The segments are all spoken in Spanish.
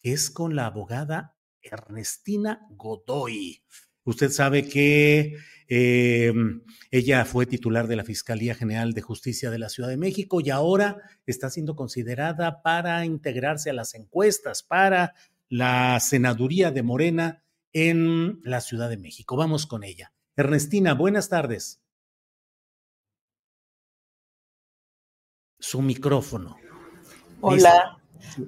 que es con la abogada Ernestina Godoy. Usted sabe que eh, ella fue titular de la Fiscalía General de Justicia de la Ciudad de México y ahora está siendo considerada para integrarse a las encuestas para la senaduría de Morena en la Ciudad de México. Vamos con ella. Ernestina, buenas tardes. Su micrófono. Hola,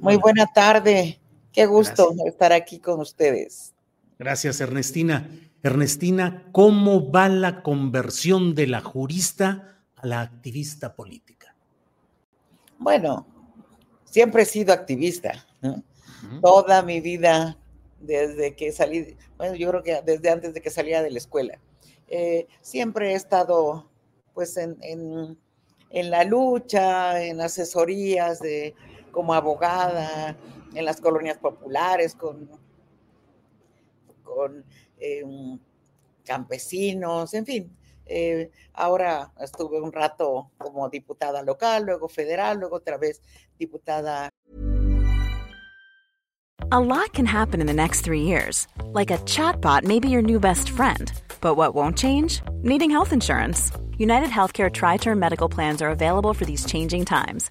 muy buena tarde. Qué gusto estar aquí con ustedes. Gracias, Ernestina. Ernestina, ¿cómo va la conversión de la jurista a la activista política? Bueno, siempre he sido activista. Toda mi vida, desde que salí, bueno, yo creo que desde antes de que salía de la escuela, eh, siempre he estado pues en, en, en la lucha, en asesorías de, como abogada, en las colonias populares, con, con eh, campesinos, en fin. Eh, ahora estuve un rato como diputada local, luego federal, luego otra vez diputada. A lot can happen in the next three years. Like a chatbot may be your new best friend. But what won't change? Needing health insurance. United Healthcare Tri Term Medical Plans are available for these changing times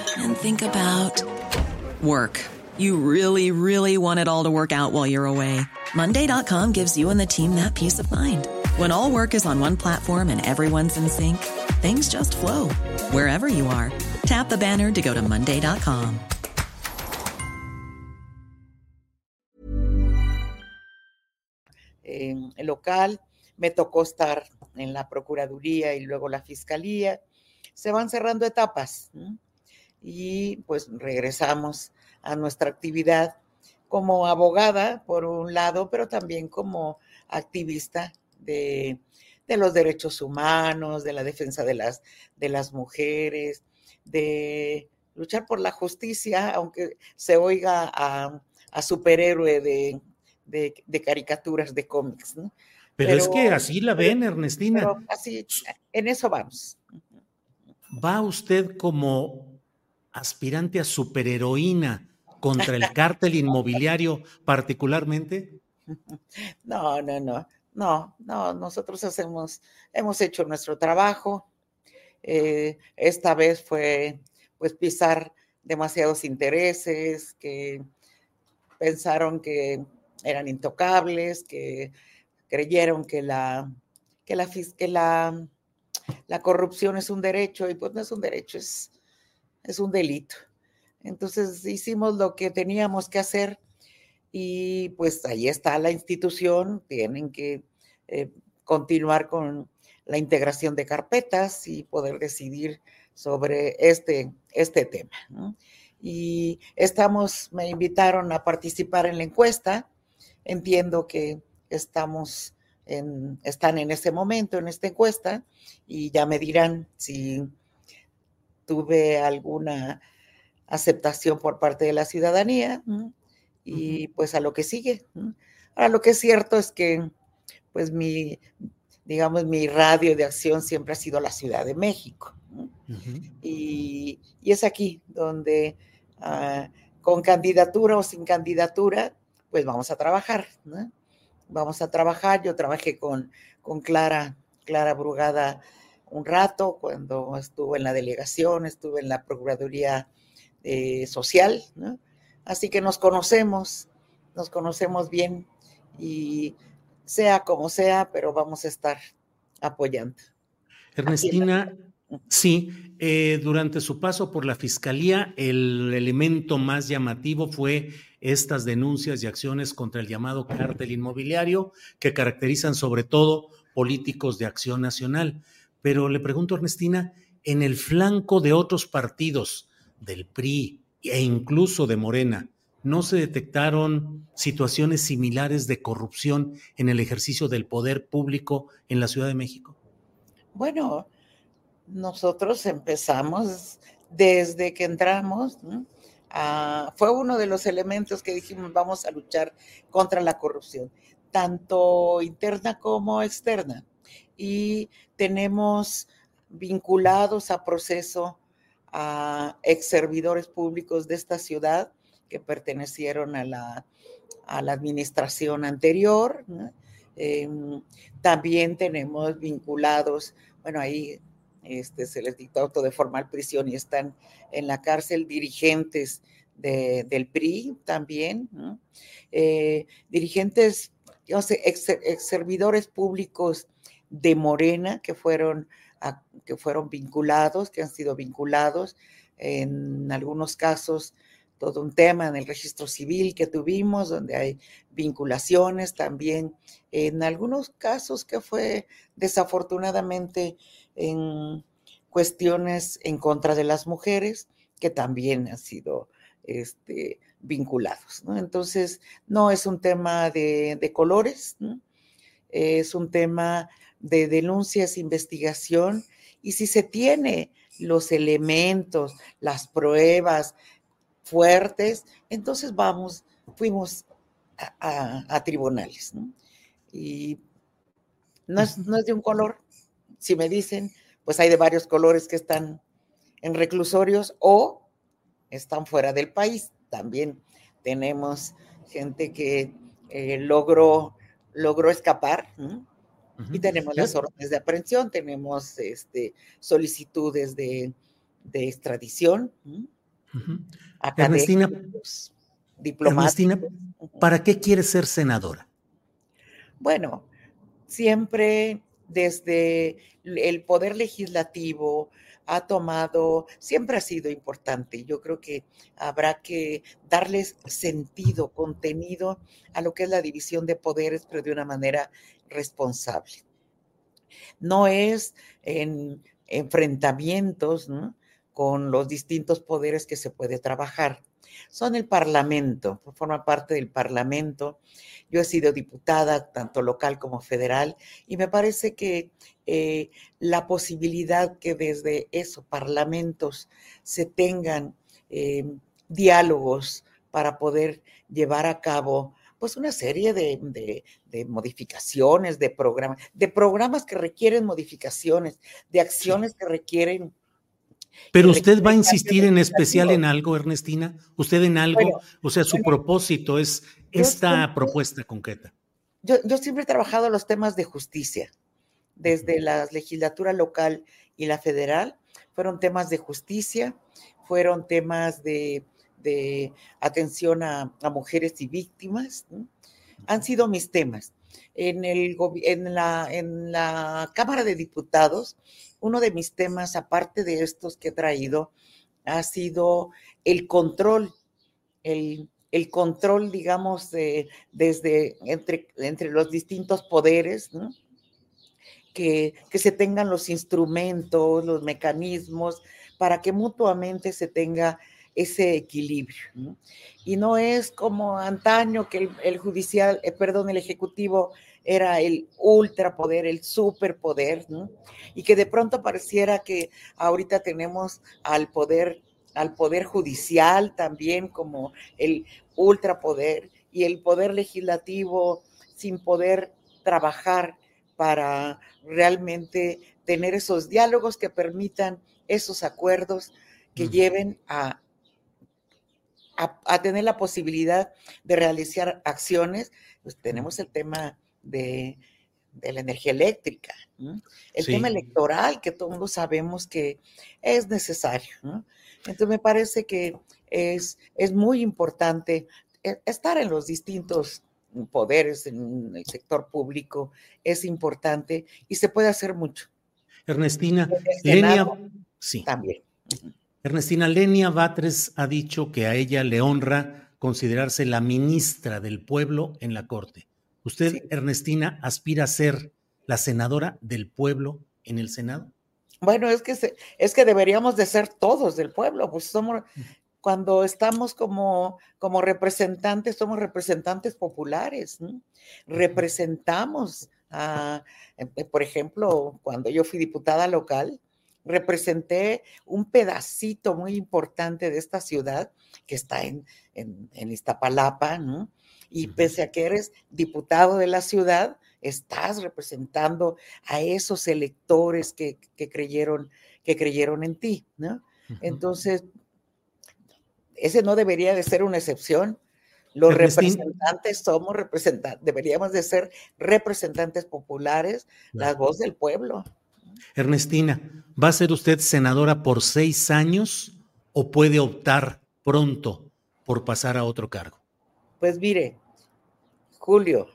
and think about work. You really, really want it all to work out while you're away. Monday.com gives you and the team that peace of mind. When all work is on one platform and everyone's in sync, things just flow wherever you are. Tap the banner to go to Monday.com. En local me tocó estar en la Procuraduría y luego la Fiscalía. Se van cerrando etapas. ¿no? Y pues regresamos a nuestra actividad como abogada, por un lado, pero también como activista de, los derechos humanos, de la defensa de las, de las mujeres, de luchar por la justicia, aunque se oiga a, superhéroe de, caricaturas, de cómics. Pero, es que así la ven, Ernestina. así, en eso vamos. ¿Va usted como aspirante a superheroína contra el cártel inmobiliario particularmente? No, no, no, no, no, nosotros hacemos, hemos hecho nuestro trabajo. Eh, esta vez fue pues pisar demasiados intereses que pensaron que eran intocables, que creyeron que la, que la, que la, la corrupción es un derecho y pues no es un derecho, es, es un delito. Entonces hicimos lo que teníamos que hacer y pues ahí está la institución, tienen que eh, continuar con la integración de carpetas y poder decidir sobre este, este tema. y estamos, me invitaron a participar en la encuesta. Entiendo que estamos en, están en este momento en esta encuesta y ya me dirán si tuve alguna aceptación por parte de la ciudadanía y pues a lo que sigue. Ahora lo que es cierto es que pues mi, digamos, mi radio de acción siempre ha sido la Ciudad de México. y, es aquí donde ah, con candidatura o sin candidatura, pues vamos a trabajar. Vamos a trabajar. Yo trabajé con, con Clara, Clara Brugada un rato cuando estuve en la delegación, estuve en la Procuraduría eh, Social, Así que nos conocemos, nos conocemos bien y sea como sea, pero vamos a estar apoyando. Ernestina, sí, eh, durante su paso por la Fiscalía, el elemento más llamativo fue estas denuncias y acciones contra el llamado cártel inmobiliario que caracterizan sobre todo políticos de acción nacional. Pero le pregunto, Ernestina, en el flanco de otros partidos, del PRI e incluso de Morena, ¿no se detectaron situaciones similares de corrupción en el ejercicio del poder público en la Ciudad de México? Bueno, nosotros empezamos desde que entramos, fue uno de los elementos que dijimos vamos a luchar contra la corrupción, tanto interna como externa. Y tenemos vinculados a proceso a ex servidores públicos de esta ciudad que pertenecieron a la, a la administración anterior. Em, también tenemos vinculados, bueno, ahí este, se les dictó auto de formal prisión y están en la cárcel dirigentes del PRI también, eh, dirigentes, yo sé, ex, servidores públicos de Morena que fueron, que fueron vinculados, que han sido vinculados, en algunos casos todo un tema en el registro civil que tuvimos, donde hay vinculaciones también, en algunos casos que fue desafortunadamente en cuestiones en contra de las mujeres, que también han sido este, vinculados. Entonces, no es un tema de, colores, es un tema de denuncias, investigación, y si se tiene los elementos, las pruebas, fuertes, entonces vamos, fuimos a, tribunales. Y no es, no es de un color, si me dicen, pues hay de varios colores que están en reclusorios o están fuera del país. También tenemos gente que eh, logró, logró escapar. Y tenemos las órdenes de aprehensión, tenemos este, solicitudes de, extradición. Ernestina, Ernestina, ¿para qué quieres ser senadora? Bueno, siempre desde el poder legislativo ha tomado, siempre ha sido importante. Yo creo que habrá que darles sentido, contenido a lo que es la división de poderes, pero de una manera responsable. No es en enfrentamientos, con los distintos poderes que se puede trabajar. Son el Parlamento, forma parte del Parlamento. Yo he sido diputada, tanto local como federal, y me parece que eh, la posibilidad que desde esos parlamentos se tengan eh, diálogos para poder llevar a cabo pues una serie de, de, modificaciones, de programas, de programas que requieren modificaciones, de acciones que requieren pero usted va a insistir en especial en algo, Ernestina, usted en algo, o sea, su propósito es esta propuesta concreta. Yo, yo, siempre he trabajado los temas de justicia, desde la legislatura local y la federal, fueron temas de justicia, fueron temas de, atención a, mujeres y víctimas, han sido mis temas. En, el, en, la, en la Cámara de Diputados uno de mis temas, aparte de estos que he traído, ha sido el control, el, control, digamos, de, desde entre, entre los distintos poderes, que, se tengan los instrumentos, los mecanismos, para que mutuamente se tenga ese equilibrio. Y no es como antaño que el, judicial, eh, perdón, el ejecutivo era el ultrapoder, el superpoder, y que de pronto pareciera que ahorita tenemos al poder, al poder judicial también como el ultrapoder y el poder legislativo sin poder trabajar para realmente tener esos diálogos que permitan esos acuerdos que lleven a, a, tener la posibilidad de realizar acciones. Pues tenemos el tema de, la energía eléctrica, el tema electoral, que todos sabemos que es necesario. Entonces me parece que es, es muy importante e, estar en los distintos poderes en el sector público es importante y se puede hacer mucho. Ernestina, Lenia, sí. También. Ernestina, Lenia Batres ha dicho que a ella le honra considerarse la ministra del pueblo en la corte. ¿Usted, Ernestina, aspira a ser la senadora del pueblo en el Senado? Bueno, es que, es que deberíamos de ser todos del pueblo, pues somos, cuando estamos como, como representantes, somos representantes populares, representamos, a, eh, por ejemplo, cuando yo fui diputada local, representé un pedacito muy importante de esta ciudad que está en, en, Iztapalapa, ¿no? Y pese a que eres diputado de la ciudad, estás representando a esos electores que, que creyeron, que creyeron en ti, ¿no? Entonces, ese no debería de ser una excepción. Los representantes somos representantes, deberíamos de ser representantes populares, la voz del pueblo. Ernestina, ¿va a ser usted senadora por seis años o puede optar pronto por pasar a otro cargo? Pues mire, Julio,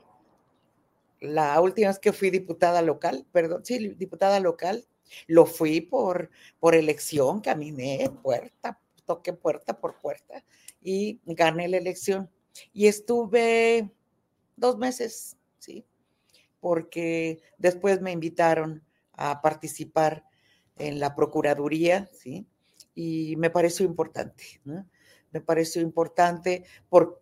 la última vez que fui diputada local, perdón, sí, diputada local, lo fui por, por elección, caminé puerta toqué puerta por puerta y gané la elección. Y estuve dos meses, ¿sí? Porque después me invitaron a participar en la Procuraduría, ¿sí? Y me pareció importante. Me pareció importante por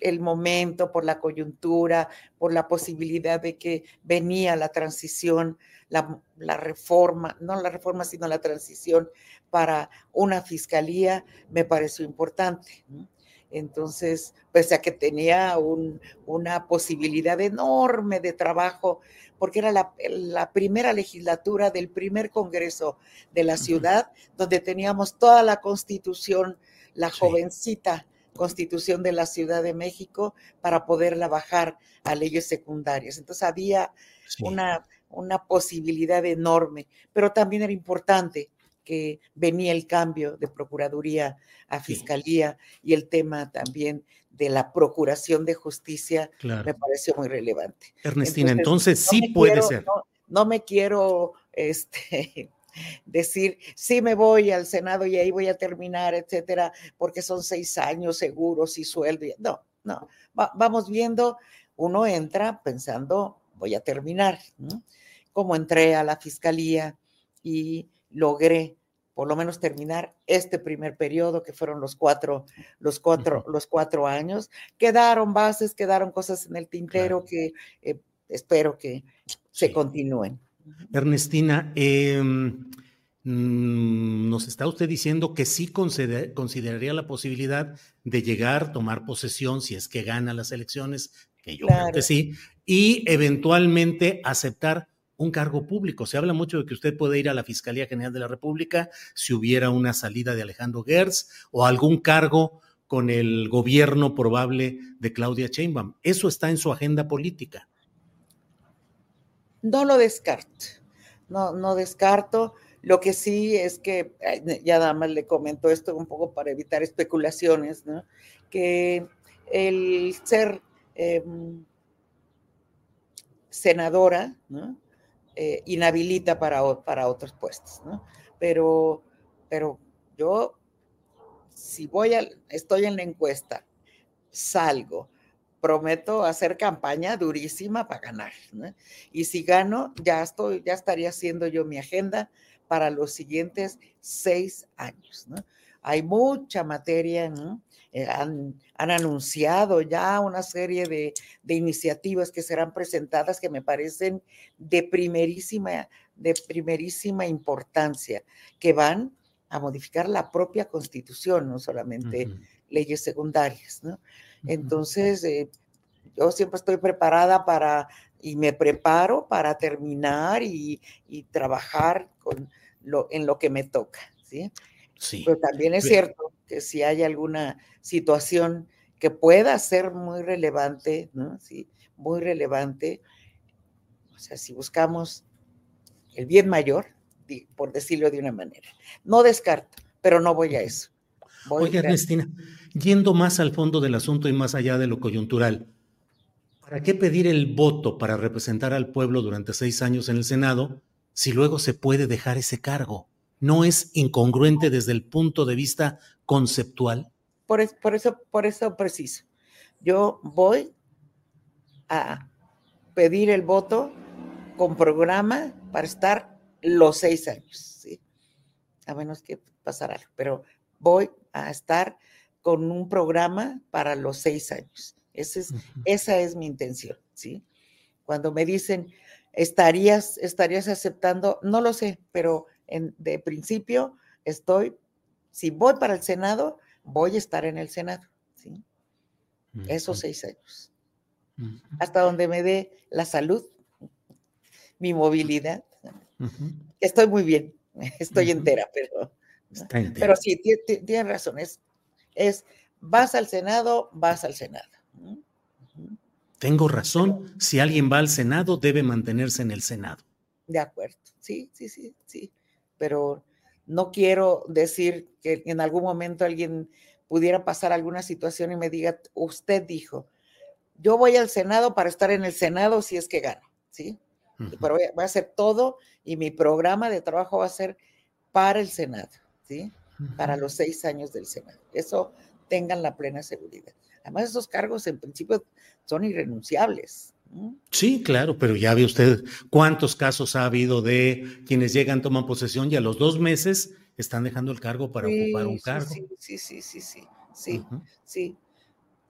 el momento, por la coyuntura, por la posibilidad de que venía la transición, la, reforma, no la reforma, sino la transición para una fiscalía, me pareció importante. Entonces, pese a que tenía una posibilidad enorme de trabajo, porque era la, la, primera legislatura del primer Congreso de la ciudad, donde teníamos toda la constitución, la jovencita constitución de la Ciudad de México para poderla bajar a leyes secundarias. Entonces había una, una posibilidad enorme, pero también era importante que venía el cambio de Procuraduría a Fiscalía y el tema también de la Procuración de Justicia me pareció muy relevante. Ernestina, entonces, sí puede ser. No, no, me quiero este, decir, sí me voy al Senado y ahí voy a terminar, etcétera, porque son seis años seguros y sueldo. No, no, vamos viendo, uno entra pensando, voy a terminar, como entré a la fiscalía y logré por lo menos terminar este primer periodo, que fueron los cuatro, los cuatro, los cuatro años. Quedaron bases, quedaron cosas en el tintero que eh, espero que se continúen. Ernestina, em, mm, nos está usted diciendo que sí consideraría la posibilidad de llegar, tomar posesión si es que gana las elecciones, que yo creo que sí, y eventualmente aceptar un cargo público. Se habla mucho de que usted puede ir a la Fiscalía General de la República si hubiera una salida de Alejandro Gertz o algún cargo con el gobierno probable de Claudia Sheinbaum. ¿Eso está en su agenda política? No lo descarto, no, no descarto. Lo que sí es que, ya nada más le comento esto un poco para evitar especulaciones, ¿no? que el ser em, senadora ¿no? Eh, inhabilita para, para otros puestos, ¿no? Pero, pero yo, si voy a, estoy en la encuesta, salgo, prometo hacer campaña durísima para ganar. Y si gano, ya estoy, ya estaría haciendo yo mi agenda para los siguientes seis años. hay mucha materia, eh, han, anunciado ya una serie de, iniciativas que serán presentadas que me parecen de primerísima, de primerísima importancia, que van a modificar la propia constitución, no solamente leyes secundarias. Entonces, eh, yo siempre estoy preparada para, y me preparo para terminar y, trabajar con lo, en lo que me toca. ¿sí? Pero también es cierto que si hay alguna situación que pueda ser muy relevante, ¿no? Sí, muy relevante, o sea, si buscamos el bien mayor, por decirlo de una manera. No descarto, pero no voy a eso. Oye, Ernestina, yendo más al fondo del asunto y más allá de lo coyuntural, ¿para qué pedir el voto para representar al pueblo durante seis años en el Senado si luego se puede dejar ese cargo? ¿No es incongruente desde el punto de vista conceptual? Por, por eso, por eso preciso. Yo voy a pedir el voto con programa para estar los seis años, ¿sí? A menos que pasara algo, pero voy a estar con un programa para los seis años. es, Esa es mi intención, ¿sí? Cuando me dicen, ¿estarías, ¿estarías aceptando? No lo sé, pero de principio estoy, si voy para el Senado, voy a estar en el Senado, ¿sí? Esos seis años. Hasta donde me dé la salud, mi movilidad. Estoy muy bien, estoy entera, pero, pero sí, tienes razón, es, es, vas al Senado, vas al Senado. Tengo razón, si alguien va al Senado, debe mantenerse en el Senado. De acuerdo, sí, sí, sí, sí pero no quiero decir que en algún momento alguien pudiera pasar alguna situación y me diga, usted dijo, yo voy al Senado para estar en el Senado si es que gano, ¿sí? Pero voy a, hacer todo y mi programa de trabajo va a ser para el Senado, ¿sí? Para los seis años del Senado. Eso tengan la plena seguridad. Además, esos cargos en principio son irrenunciables. Sí, claro, pero ya ve usted cuántos casos ha habido de quienes llegan, toman posesión y a los dos meses están dejando el cargo para ocupar un cargo. Sí, sí, sí, sí, sí, sí, sí.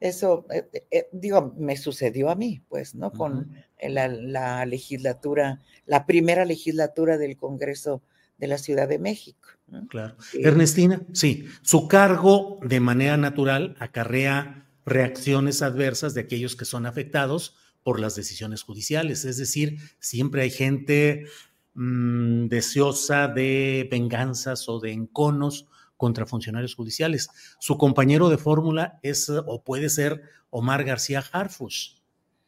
Eso, eh, eh, eh, digo, me sucedió a mí, pues, ¿no? Con la, legislatura, la primera legislatura del Congreso de la Ciudad de México. Claro. Ernestina, sí, su cargo de manera natural acarrea reacciones adversas de aquellos que son afectados por las decisiones judiciales. Es decir, siempre hay gente mm, deseosa de venganzas o de enconos contra funcionarios judiciales. Su compañero de fórmula es o puede ser Omar García Harfush.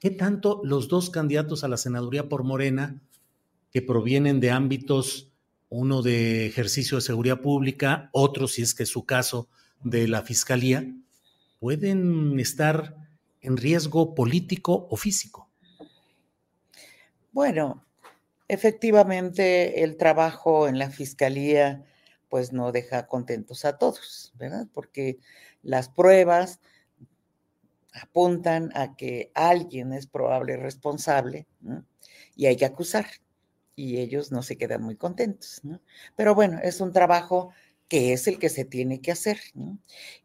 ¿Qué tanto los dos candidatos a la senaduría por Morena, que provienen de ámbitos, uno de ejercicio de seguridad pública, otro, si es que es su caso, de la fiscalía, pueden estar en riesgo político o físico? Bueno, efectivamente el trabajo en la fiscalía pues no deja contentos a todos, ¿verdad? Porque las pruebas apuntan a que alguien es probable responsable y hay que acusar y ellos no se quedan muy contentos. ¿no? Pero bueno, es un trabajo que es el que se tiene que hacer.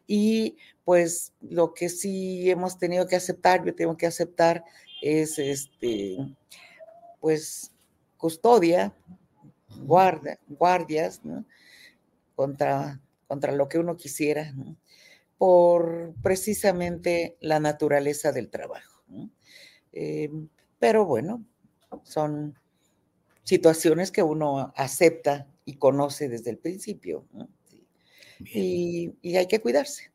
Y pues lo que sí hemos tenido que aceptar, yo tengo que aceptar, es este, pues custodia, guarda, guardias, contra, contra lo que uno quisiera, por precisamente la naturaleza del trabajo. Em, pero bueno, son situaciones que uno acepta y conoce desde el principio. Y, hay que cuidarse.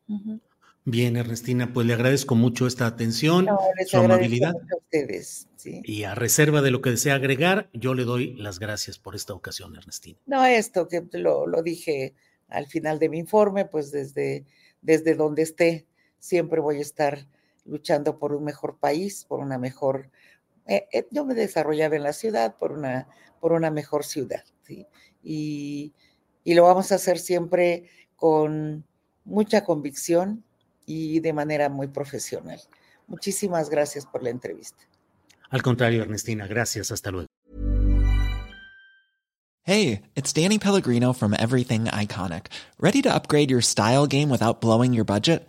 Bien, Ernestina, pues le agradezco mucho esta atención, su amabilidad. A ustedes, Y a reserva de lo que desea agregar, yo le doy las gracias por esta ocasión, Ernestina. No, esto que lo, dije al final de mi informe, pues desde, desde donde esté, siempre voy a estar luchando por un mejor país, por una mejor... Eh, eh, yo me he desarrollado en la ciudad por una, por una mejor ciudad, ¿sí? Y, lo vamos a hacer siempre con mucha convicción y de manera muy profesional. Muchísimas gracias por la entrevista. Al contrario, Ernestina, gracias. Hasta luego. Hey, it's Danny Pellegrino from Everything Iconic. Ready to upgrade your style game without blowing your budget?